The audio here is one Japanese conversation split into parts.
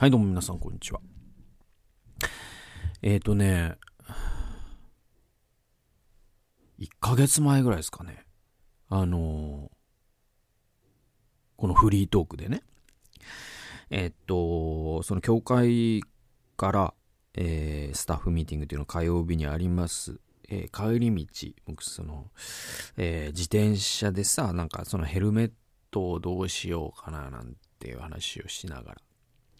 はい、どうも皆さん、こんにちは。えっ、ー、とね、1ヶ月前ぐらいですかね。あの、このフリートークでね、えっ、ー、と、その教会から、えー、スタッフミーティングっていうの火曜日にあります。えー、帰り道、僕その、えー、自転車でさ、なんかそのヘルメットをどうしようかななんていう話をしながら、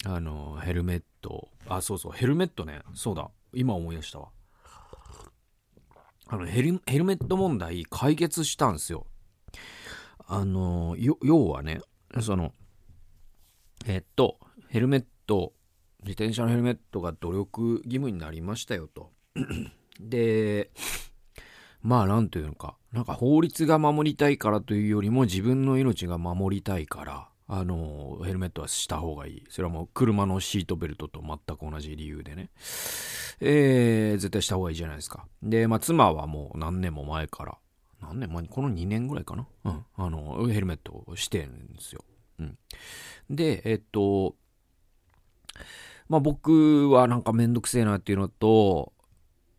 あの、ヘルメット。あ、そうそう、ヘルメットね。そうだ。今思い出したわ。あのヘル、ヘルメット問題解決したんですよ。あの、要はね、その、えっと、ヘルメット、自転車のヘルメットが努力義務になりましたよと。で、まあなんというのか、なんか法律が守りたいからというよりも自分の命が守りたいから、あの、ヘルメットはした方がいい。それはもう車のシートベルトと全く同じ理由でね。えー、絶対した方がいいじゃないですか。で、まあ、妻はもう何年も前から、何年？前にこの2年ぐらいかなうん。あの、ヘルメットをしてるんですよ。うん。で、えっと、まあ、僕はなんかめんどくせえなっていうのと、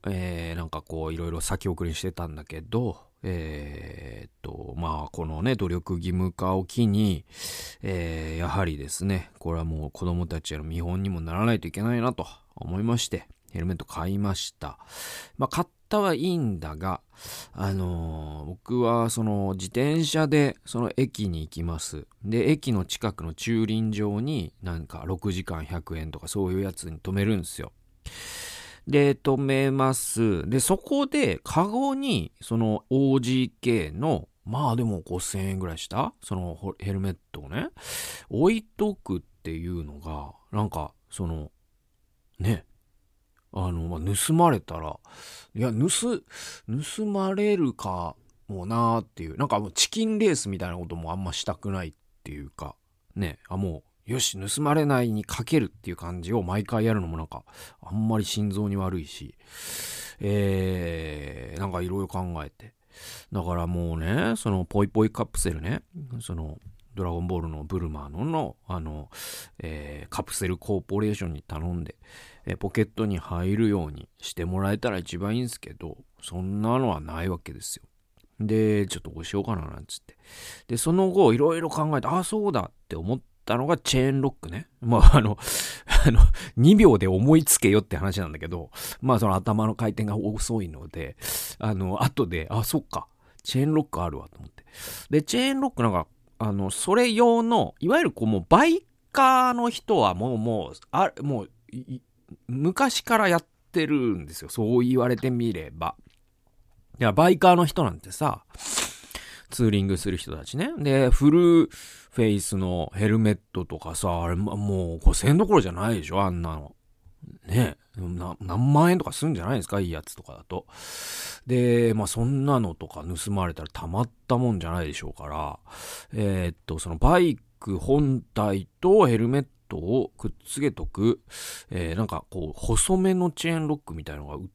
えー、なんかこういろいろ先送りしてたんだけど、えー、っと、まあ、このね、努力義務化を機に、えー、やはりですね、これはもう子供たちへの見本にもならないといけないなと思いまして、ヘルメット買いました。まあ、買ったはいいんだが、あのー、僕はその自転車でその駅に行きます。で、駅の近くの駐輪場になんか6時間100円とかそういうやつに止めるんですよ。で、止めます。で、そこで、カゴに、その OGK の、まあでも5000円ぐらいしたそのヘルメットをね、置いとくっていうのが、なんか、その、ね、あの、まあ、盗まれたら、いや、盗、盗まれるかもなーっていう、なんかもうチキンレースみたいなこともあんましたくないっていうか、ね、あ、もう、よし、盗まれないにかけるっていう感じを毎回やるのもなんか、あんまり心臓に悪いし、えー、なんかいろいろ考えて。だからもうね、そのポイポイカプセルね、その、ドラゴンボールのブルマーノの、あの、えー、カプセルコーポレーションに頼んで、えー、ポケットに入るようにしてもらえたら一番いいんですけど、そんなのはないわけですよ。で、ちょっとこうしようかななんつって。で、その後、いろいろ考えて、ああ、そうだって思っったのがチェーンロックね。まあ、あの、あの、2秒で思いつけよって話なんだけど、まあ、その頭の回転が遅いので、あの、後で、あ、そっか、チェーンロックあるわと思って。で、チェーンロックなんか、あの、それ用の、いわゆるこう、もう、バイカーの人はもう、もう、あ、もう、昔からやってるんですよ。そう言われてみれば。いや、バイカーの人なんてさ、ツーリングする人たちね。で、フルフェイスのヘルメットとかさ、あれ、もう5000円どころじゃないでしょあんなの。ね何万円とかするんじゃないですかいいやつとかだと。で、まあそんなのとか盗まれたらたまったもんじゃないでしょうから、えー、っと、そのバイク本体とヘルメットをくっつけとく、えー、なんかこう、細めのチェーンロックみたいのが売っ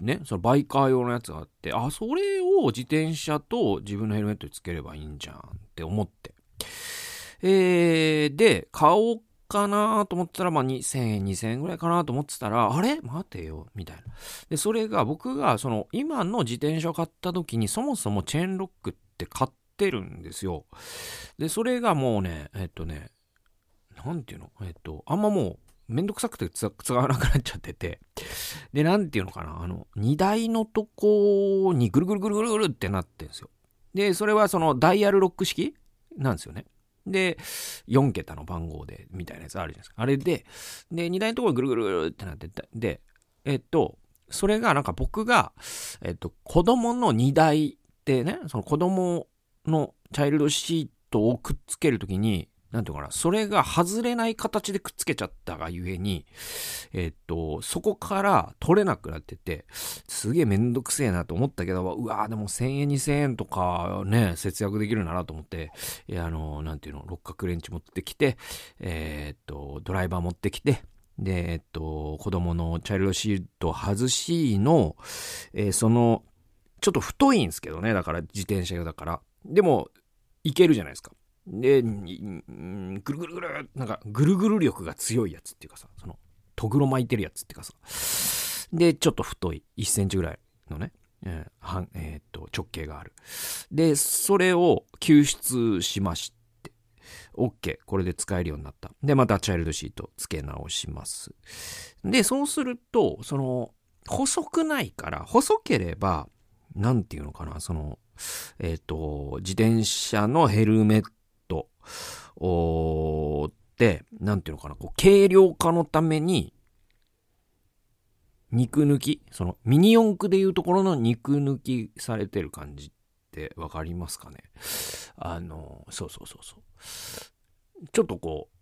ね、そのバイカー用のやつがあって、あ、それを自転車と自分のヘルメットにつければいいんじゃんって思って。えー、で、買おうかなと思ったら、まあ、2000円、2000円ぐらいかなと思ってたら、あれ？待てよ、みたいな。で、それが僕が、その、今の自転車を買った時に、そもそもチェーンロックって買ってるんですよ。で、それがもうね、えっとね、なんていうの？えっと、あんまもう、めんどくさくて使わなくなっちゃってて。で、なんていうのかな、あの、荷台のとこにぐるぐるぐるぐるぐるってなってんですよ。で、それはそのダイヤルロック式なんですよね。で、4桁の番号で、みたいなやつあるじゃないですか。あれで、で、荷台のところぐるぐるぐるってなってて、で、えっと、それがなんか僕が、えっと、子供の荷台ってね、その子供のチャイルドシートをくっつけるときに、なんていうかな、それが外れない形でくっつけちゃったがゆえに、えっと、そこから取れなくなってて、すげえめんどくせえなと思ったけど、うわーでも1000円2000円とかね、節約できるならと思って、いや、あの、なんていうの、六角レンチ持ってきて、えー、っと、ドライバー持ってきて、で、えっと、子供のチャイルドシート外しの、えー、その、ちょっと太いんですけどね、だから自転車用だから。でも、いけるじゃないですか。で、ぐるぐるぐる、なんかぐるぐる力が強いやつっていうかさ、その、とぐろ巻いてるやつっていうかさ、で、ちょっと太い、1センチぐらいのね、えーはんえーっと、直径がある。で、それを救出しまして、OK、これで使えるようになった。で、またチャイルドシート付け直します。で、そうすると、その、細くないから、細ければ、なんていうのかな、その、えっ、と、自転車のヘルメットって、なんていうのかな、こう、軽量化のために、肉抜きその、ミニ四駆でいうところの肉抜きされてる感じってわかりますかね？あの、そうそうそうそう。ちょっとこう、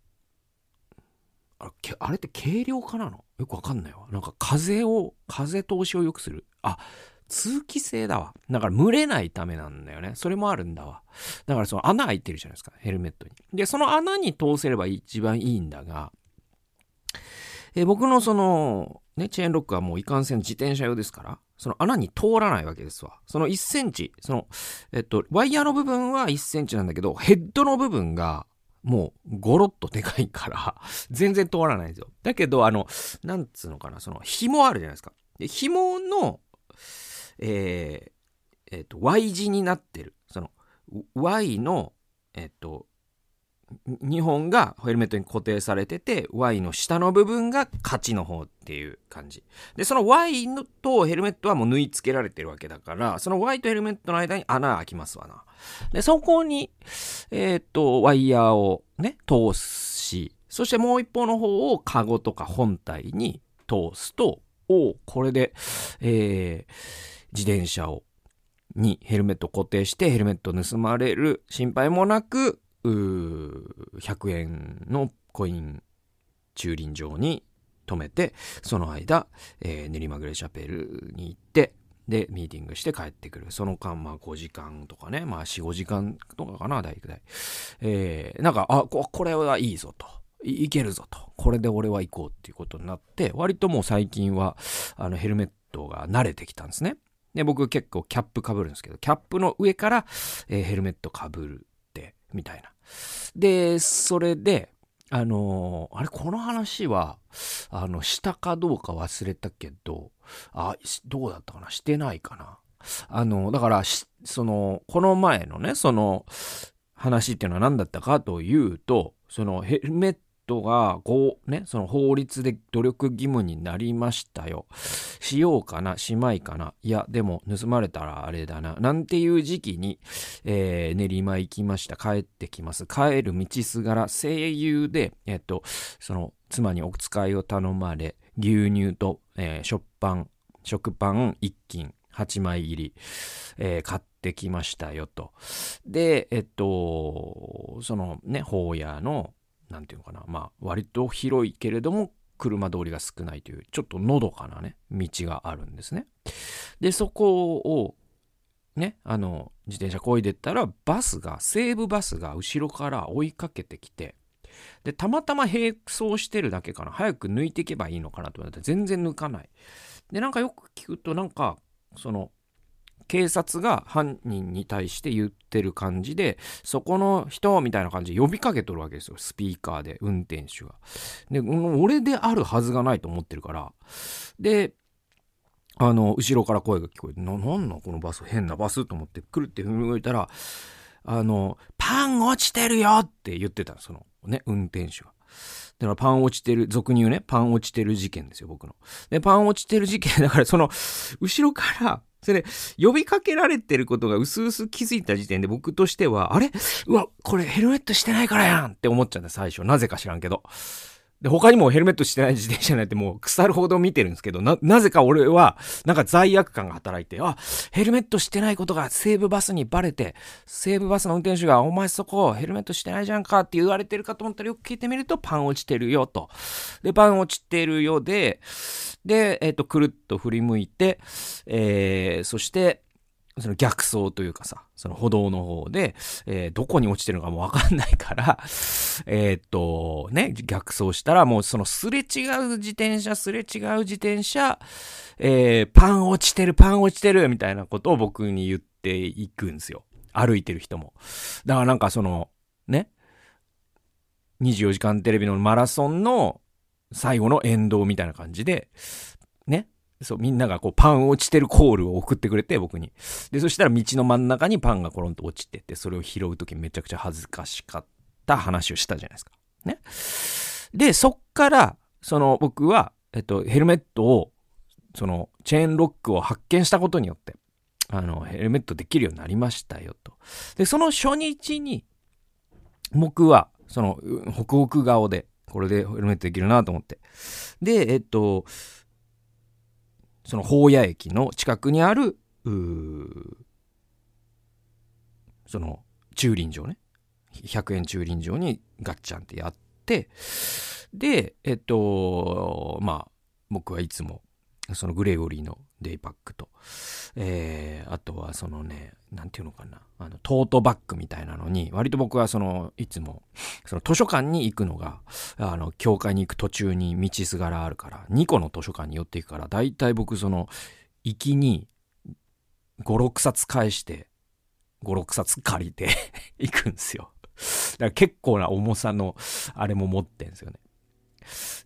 あれあれって軽量化なの？よくわかんないわ。なんか風を、風通しを良くする？あ、通気性だわ。だから蒸れないためなんだよね。それもあるんだわ。だからその穴開いてるじゃないですか。ヘルメットに。で、その穴に通せれば一番いいんだが、え僕のその、ね、チェーンロックはもういかんせん自転車用ですから、その穴に通らないわけですわ。その1センチ、その、えっと、ワイヤーの部分は1センチなんだけど、ヘッドの部分が、もう、ゴロッとでかいから、全然通らないんですよ。だけど、あの、なんつうのかな、その、紐あるじゃないですか。で、紐の、えー、えっ、と、Y 字になってる。その、Y の、えっ、と、2本がヘルメットに固定されてて、Y の下の部分が勝ちの方っていう感じ。で、その Y のとヘルメットはもう縫い付けられてるわけだから、その Y とヘルメットの間に穴開きますわな。で、そこに、えーっと、ワイヤーをね、通し、そしてもう一方の方をカゴとか本体に通すと、おこれで、えー、自転車を、にヘルメット固定してヘルメット盗まれる心配もなく、う100円のコイン駐輪場に止めて、その間、えー練馬グレーシャペルに行って、で、ミーティングして帰ってくる。その間、まあ5時間とかね、まあ4、5時間とかかな、大体。えーなんか、あ、ここれはいいぞと。いいけるぞと。これで俺は行こうっていうことになって、割ともう最近は、あの、ヘルメットが慣れてきたんですね。で、僕結構キャップ被るんですけど、キャップの上から、えーヘルメット被るって、みたいな。で、それで、あのーあれ、この話は、あの、したかどうか忘れたけど、あ、どうだったかな？してないかな？あの、だから、その、この前のね、その、話っていうのは何だったかというと、そのヘルメットが、こう、ね、その法律で努力義務になりましたよ。しようかな、しまいかな。いや、でも盗まれたらあれだな。なんていう時期に、えー練馬行きました。帰ってきます。帰る道すがら、声優で、えっと、その、妻にお使いを頼まれ、牛乳と、えー食パン、食パン1斤、8枚入り、えー買ってきましたよと。で、えっと、そのね、ホーヤーの、なんていうのかな、まあ、割と広いけれども、車通りが少ないという、ちょっとのどかなね、道があるんですね。で、そこを、ね、あの、自転車こいでったら、バスが、西武バスが後ろから追いかけてきて、で、たまたま並走してるだけかな。早く抜いていけばいいのかなと思ったら全然抜かない。で、なんかよく聞くと、なんか、その、警察が犯人に対して言ってる感じで、そこの人みたいな感じで呼びかけとるわけですよ。スピーカーで、運転手が。で、俺であるはずがないと思ってるから。で、あの、後ろから声が聞こえて、な、なんなこのバス、変なバスと思って、来るって踏み動いたら、あの、パン落ちてるよって言ってたその、ね、運転手が。だからパン落ちてる、俗に言うね、パン落ちてる事件ですよ、僕の。で、パン落ちてる事件、だからその、後ろから、それで、呼びかけられてることが薄々気づいた時点で僕としては、あれ？うわ、これヘルメットしてないからやんって思っちゃった、最初。なぜか知らんけど。で、他にもヘルメットしてない自転車なんてもう腐るほど見てるんですけど、な、なぜか俺は、なんか罪悪感が働いて、あ、ヘルメットしてないことが西武バスにバレて、西武バスの運転手が、お前そこヘルメットしてないじゃんかって言われてるかと思ったらよく聞いてみると、パン落ちてるよと。で、パン落ちてるよで、で、えっ、と、くるっと振り向いて、えー、そして、その逆走というかさ、その歩道の方で、えーどこに落ちてるのかもわかんないから、えーっと、ね、逆走したらもうそのすれ違う自転車、すれ違う自転車、えーパン落ちてる、パン落ちてる、みたいなことを僕に言っていくんですよ。歩いてる人も。だからなんかその、ね、24時間テレビのマラソンの最後の沿道みたいな感じで、そう、みんながこうパン落ちてるコールを送ってくれて、僕に。で、そしたら道の真ん中にパンがコロンと落ちてて、それを拾うときめちゃくちゃ恥ずかしかった話をしたじゃないですか。ね。で、そっから、その僕は、えっと、ヘルメットを、その、チェーンロックを発見したことによって、あの、ヘルメットできるようになりましたよと。で、その初日に、僕は、その、北北顔で、これでヘルメットできるなと思って。で、えっと、その宝屋駅の近くにある、その駐輪場ね。100円駐輪場にガッチャンってやって、で、えっと、まあ、僕はいつも、そのグレゴリーのデイパックと、えー、あとはそのね、なんていうのかな、あの、トートバッグみたいなのに、割と僕はその、いつも、その図書館に行くのが、あの、教会に行く途中に道すがらあるから、2個の図書館に寄っていくから、だいたい僕その、行きに、5、6冊返して、5、6冊借りて 行くんですよ。だから結構な重さの、あれも持ってんですよね。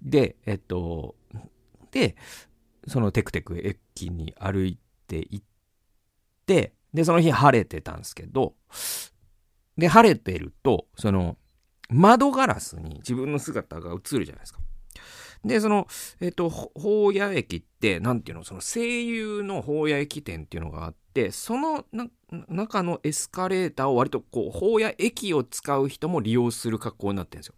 で、えっと、で、そのテクテク駅に歩いて行って、で、その日晴れてたんですけど、で、晴れてると、その、窓ガラスに自分の姿が映るじゃないですか。で、その、えっ、ー、と、宝谷駅って、なんていうの、その声優の宝谷駅店っていうのがあって、その中のエスカレーターを割とこう、宝谷駅を使う人も利用する格好になってるんですよ。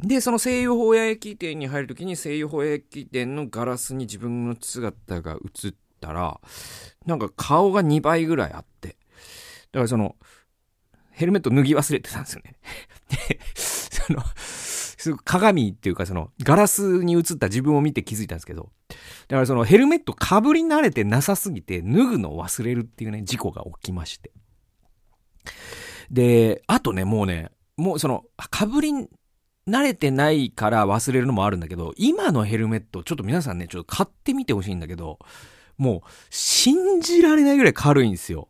で、その声優宝谷駅店に入るときに声優宝谷駅店のガラスに自分の姿が映ったら、なんか顔が2倍ぐらいあって、だからその、ヘルメット脱ぎ忘れてたんですよね。で、その、鏡っていうかそのガラスに映った自分を見て気づいたんですけど、だからそのヘルメットかぶり慣れてなさすぎて脱ぐのを忘れるっていうね、事故が起きまして。で、あとね、もうね、もうその、かぶり慣れてないから忘れるのもあるんだけど、今のヘルメット、ちょっと皆さんね、ちょっと買ってみてほしいんだけど、もう、信じられないぐらい軽いんですよ。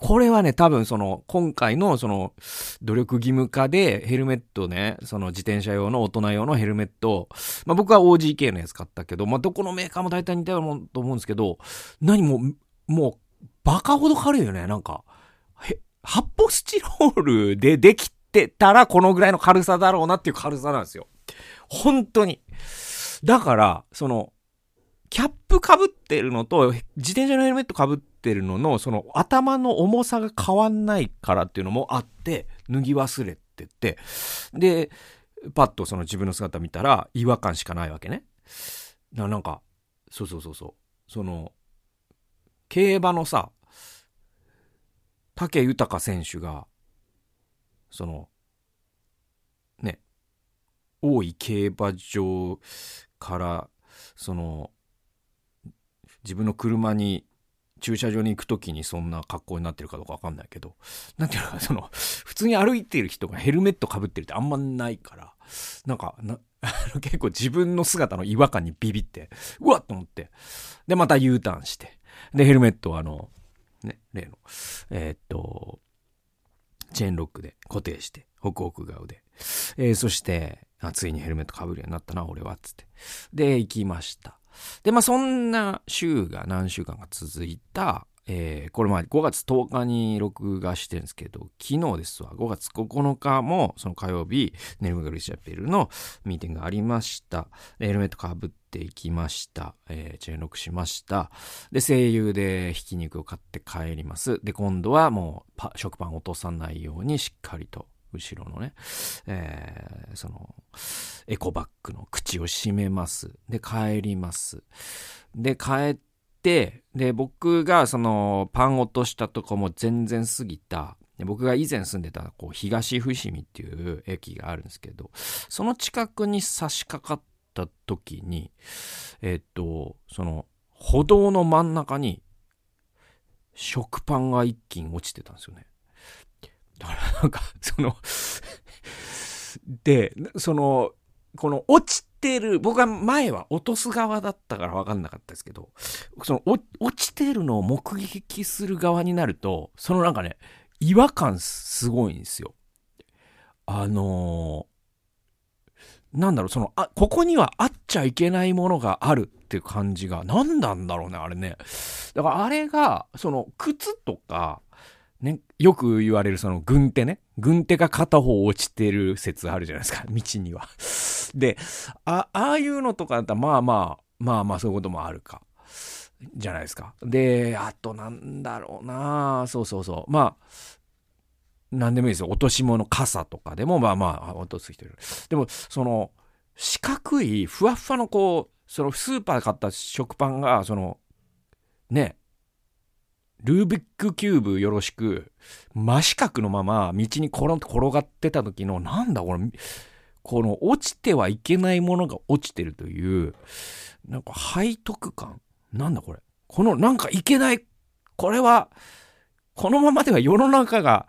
これはね、多分その、今回のその、努力義務化でヘルメットね、その自転車用の大人用のヘルメット、まあ僕は OGK のやつ買ったけど、まあどこのメーカーも大体似たようなと思うんですけど、何も、もう、バカほど軽いよね、なんか。発泡スチロールでできってたらこのぐらいの軽さだろうなっていう軽さなんですよ。本当に。だから、その、キャップかぶってるのと、自転車のヘルメットかぶってるのの、その頭の重さが変わんないからっていうのもあって、脱ぎ忘れてて、で、パッとその自分の姿見たら違和感しかないわけね。なんか、そうそうそうそう。その、競馬のさ、武豊選手が、その、ね、大井競馬場から、その、自分の車に駐車場に行く時にそんな格好になってるかどうかわかんないけど、なんていうのか、その、普通に歩いてる人がヘルメットかぶってるってあんまないから、なんか、な結構自分の姿の違和感にビビって、うわっと思って、で、また U ターンして、で、ヘルメットをあの、ね、例の、えー、っと、チェーンロックで固定して、ホクホク顔で、えー、そして、あ、ついにヘルメットかぶるようになったな、俺は、つって。で、行きました。で、まあそんな週が何週間か続いた、えー、これまあ5月10日に録画してるんですけど、昨日ですわ、5月9日もその火曜日、ネルムガルシャペルのミーティングがありました。ヘルメットかぶっていきました。えー、チェーンロックしました。で、声優でひき肉を買って帰ります。で、今度はもう食パン落とさないようにしっかりと後ろのね、えー、その、エコバッグの口を閉めます。で、帰ります。で、帰って、で、僕がその、パン落としたとこも全然過ぎた、僕が以前住んでた、こう、東伏見っていう駅があるんですけど、その近くに差し掛かった時に、えっと、その、歩道の真ん中に、食パンが一気に落ちてたんですよね。だからなんか、そので、その、この落ちてる、僕は前は落とす側だったから分かんなかったですけど、その落ちてるのを目撃する側になると、そのなんかね、違和感すごいんですよ。あのー、なんだろう、その、あ、ここにはあっちゃいけないものがあるっていう感じが、何なんだろうね、あれね。だからあれが、その、靴とか、ね、よく言われるその軍手ね。軍手が片方落ちてる説あるじゃないですか、道には。で、あ、ああいうのとかだったら、まあまあ、まあまあそういうこともあるか。じゃないですか。で、あとなんだろうなそうそうそう。まあ、何でもいいですよ。落とし物、傘とかでも、まあまあ、落とす人いる。でも、その、四角い、ふわっふわのこう、そのスーパーで買った食パンが、その、ね、ルービックキューブよろしく、真四角のまま道にコロンと転がってた時の、なんだこれ、この落ちてはいけないものが落ちてるという、なんか背徳感なんだこれ。このなんかいけない。これは、このままでは世の中が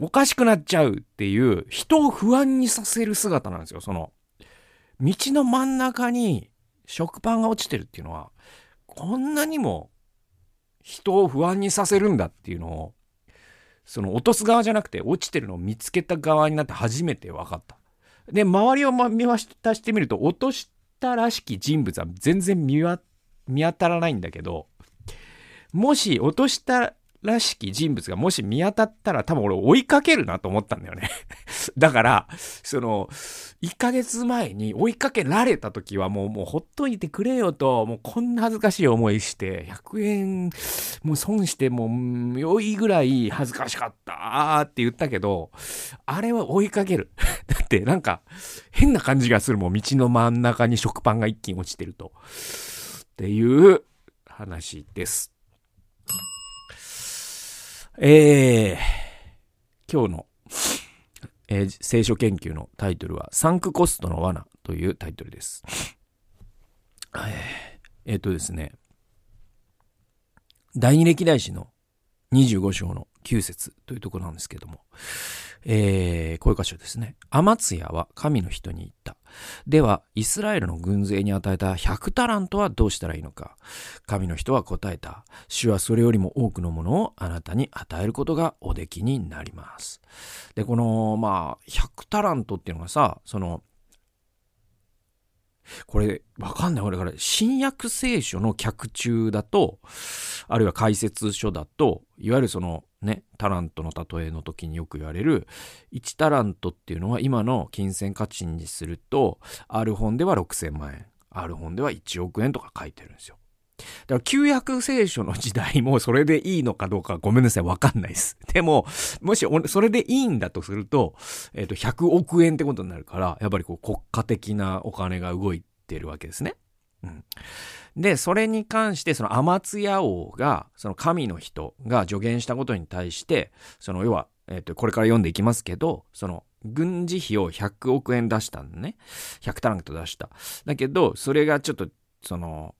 おかしくなっちゃうっていう人を不安にさせる姿なんですよ。その、道の真ん中に食パンが落ちてるっていうのは、こんなにも人を不安にさせるんだっていうのを、その落とす側じゃなくて落ちてるのを見つけた側になって初めて分かった。で、周りを見渡してみると、落としたらしき人物は全然見当たらないんだけど、もし落としたらしき人物がもし見当たったら多分俺追いかけるなと思ったんだよね だから、その、1ヶ月前に追いかけられた時はもう、もうほっといてくれよと、もうこんな恥ずかしい思いして、100円もう損しても良いぐらい恥ずかしかったって言ったけど、あれは追いかける。だってなんか変な感じがするもん、道の真ん中に食パンが一気に落ちてると。っていう話です。えー、今日の、えー、聖書研究のタイトルは、サンクコストの罠というタイトルです。えー、っとですね、第二歴代史の25章の9節というところなんですけども、えー、こういう箇所ですね。アマツヤは神の人に言った。では、イスラエルの軍勢に与えた100タラントはどうしたらいいのか。神の人は答えた。主はそれよりも多くのものをあなたに与えることがおできになります。で、この、まあ、100タラントっていうのがさ、その、これ、わかんない。俺から、新約聖書の脚中だと、あるいは解説書だと、いわゆるそのね、タラントの例えの時によく言われる、1タラントっていうのは今の金銭価値にすると、ある本では6000万円、ある本では1億円とか書いてるんですよ。だから旧約聖書の時代もそれでいいのかどうかごめんなさい、わかんないです。でも、もしそれでいいんだとすると、えっ、ー、と、100億円ってことになるから、やっぱりこう国家的なお金が動いてるわけですね。うん。で、それに関して、そのアマツヤ王が、その神の人が助言したことに対して、その要は、えっ、ー、と、これから読んでいきますけど、その、軍事費を100億円出したんね。100タラント出した。だけど、それがちょっと、その、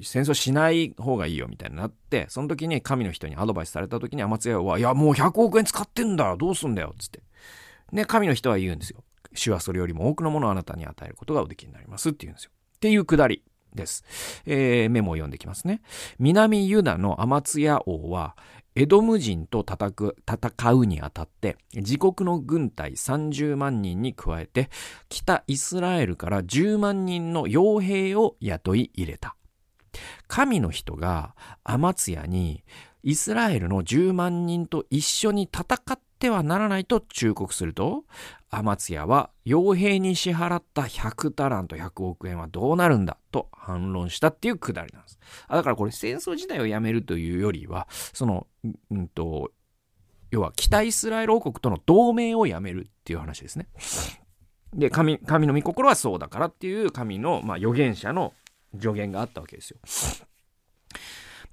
戦争しない方がいいよみたいになって、その時に神の人にアドバイスされた時にアマツヤ王は、いや、もう100億円使ってんだどうすんだよつって。で、神の人は言うんですよ。主はそれよりも多くのものをあなたに与えることがおできになりますって言うんですよ。っていうくだり。です。えー、メモを読んできますね。南ユダのアマツヤ王は、エドム人と戦う戦うにあたって、自国の軍隊30万人に加えて、北イスラエルから10万人の傭兵を雇い入れた。神の人がアマツヤに、イスラエルの10万人と一緒に戦ってはならないと忠告すると、アマツヤは傭兵に支払った100タラント100億円はどうなるんだと反論したっていうくだりなんです。だからこれ戦争自体をやめるというよりは、その、うんと、要は北イスラエル王国との同盟をやめるっていう話ですね。で、神、神の御心はそうだからっていう神の、まあ、預言者の助言があったわけですよ。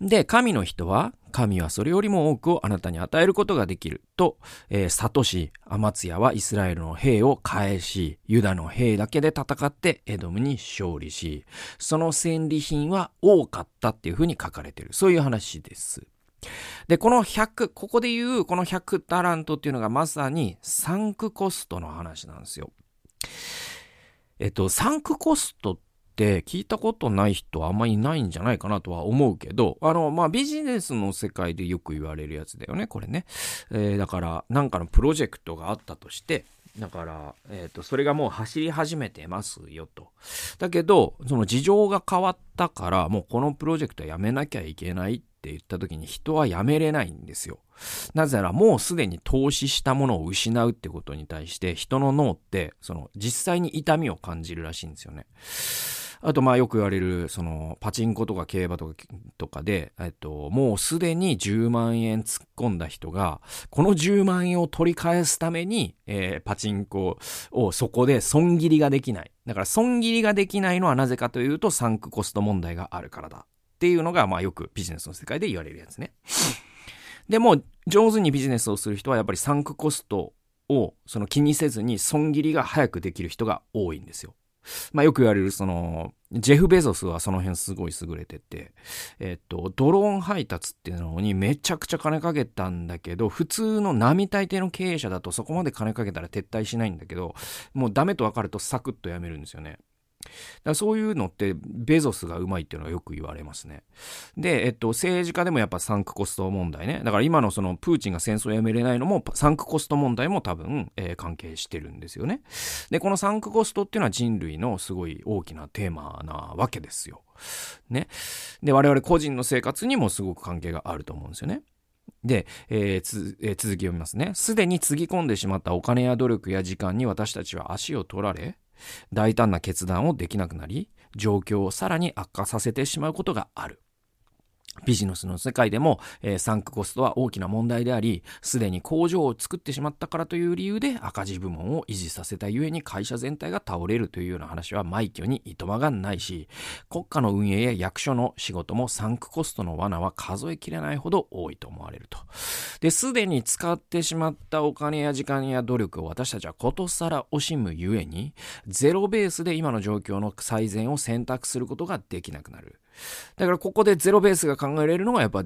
で、神の人は、神はそれよりも多くをあなたに与えることができると、えー、悟し、アマツヤはイスラエルの兵を返し、ユダの兵だけで戦ってエドムに勝利し、その戦利品は多かったっていうふうに書かれている。そういう話です。で、この100、ここで言うこの100タラントっていうのがまさにサンクコストの話なんですよ。えっと、サンクコストっっって聞いたことない人あんまりいないんじゃないかなとは思うけど、あの、まあ、ビジネスの世界でよく言われるやつだよね、これね。えー、だから、なんかのプロジェクトがあったとして、だから、えっ、ー、と、それがもう走り始めてますよと。だけど、その事情が変わったから、もうこのプロジェクトはやめなきゃいけないって言った時に人はやめれないんですよ。なぜならもうすでに投資したものを失うってことに対して人の脳ってその実際に痛みを感じるらしいんですよね。あとまあよく言われるそのパチンコとか競馬とかとかで、えっと、もうすでに10万円突っ込んだ人がこの10万円を取り返すために、えー、パチンコをそこで損切りができない。だから損切りができないのはなぜかというとサンクコスト問題があるからだっていうのがまあよくビジネスの世界で言われるやつね。でも、上手にビジネスをする人はやっぱりサンクコストをその気にせずに損切りが早くできる人が多いんですよ。まあよく言われるその、ジェフ・ベゾスはその辺すごい優れてて、えっと、ドローン配達っていうのにめちゃくちゃ金かけたんだけど、普通の並大抵の経営者だとそこまで金かけたら撤退しないんだけど、もうダメと分かるとサクッとやめるんですよね。だそういうのってベゾスがうまいっていうのはよく言われますね。で、えっと、政治家でもやっぱサンクコスト問題ね。だから今のそのプーチンが戦争をやめれないのもサンクコスト問題も多分、えー、関係してるんですよね。で、このサンクコストっていうのは人類のすごい大きなテーマなわけですよ。ね。で、我々個人の生活にもすごく関係があると思うんですよね。で、えーえー、続き読みますね。すでにつぎ込んでしまったお金や努力や時間に私たちは足を取られ、大胆な決断をできなくなり、状況をさらに悪化させてしまうことがある。ビジネスの世界でも、えー、サンクコストは大きな問題であり、すでに工場を作ってしまったからという理由で赤字部門を維持させたゆえに会社全体が倒れるというような話は枚挙にいとまがないし、国家の運営や役所の仕事もサンクコストの罠は数えきれないほど多いと思われると。で、すでに使ってしまったお金や時間や努力を私たちはことさら惜しむゆえに、ゼロベースで今の状況の最善を選択することができなくなる。だからここでゼロベースが考えられるのがやっぱ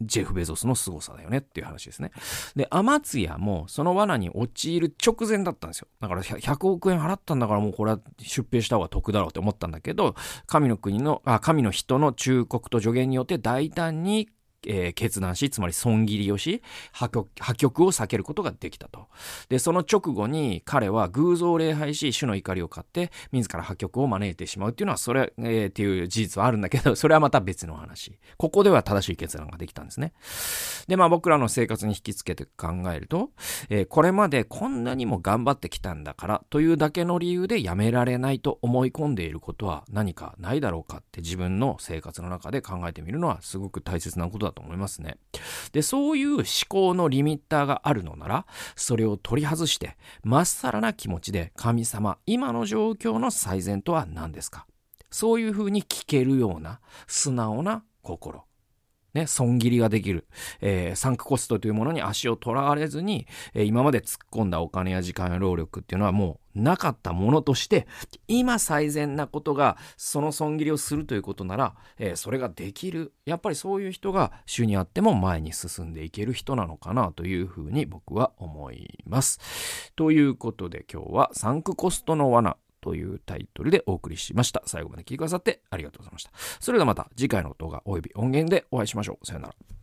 ジェフ・ベゾスの凄さだよねっていう話ですね。で、アマツヤもその罠に陥る直前だったんですよ。だから100億円払ったんだからもうこれは出兵した方が得だろうって思ったんだけど、神の国の、あ、神の人の忠告と助言によって大胆にえー、決断し、つまり損切りをし、破局破局を避けることができたと。で、その直後に彼は偶像礼拝し、主の怒りを買って、自ら破局を招いてしまうっていうのは、それ、えー、っていう事実はあるんだけど、それはまた別の話。ここでは正しい決断ができたんですね。で、まあ僕らの生活に引き付けて考えると、えー、これまでこんなにも頑張ってきたんだからというだけの理由でやめられないと思い込んでいることは何かないだろうかって自分の生活の中で考えてみるのはすごく大切なことだと思いますね。で、そういう思考のリミッターがあるのなら、それを取り外して、まっさらな気持ちで、神様、今の状況の最善とは何ですか？そういうふうに聞けるような素直な心。ね、損切りができる、えー、サンクコストというものに足を取られずに、えー、今まで突っ込んだお金や時間や労力っていうのはもうなかったものとして、今最善なことが、その損切りをするということなら、えー、それができる。やっぱりそういう人が主にあっても前に進んでいける人なのかなというふうに僕は思います。ということで今日はサンクコストの罠というタイトルでお送りしました。最後まで聞いてくださってありがとうございました。それではまた次回の動画及び音源でお会いしましょう。さよなら。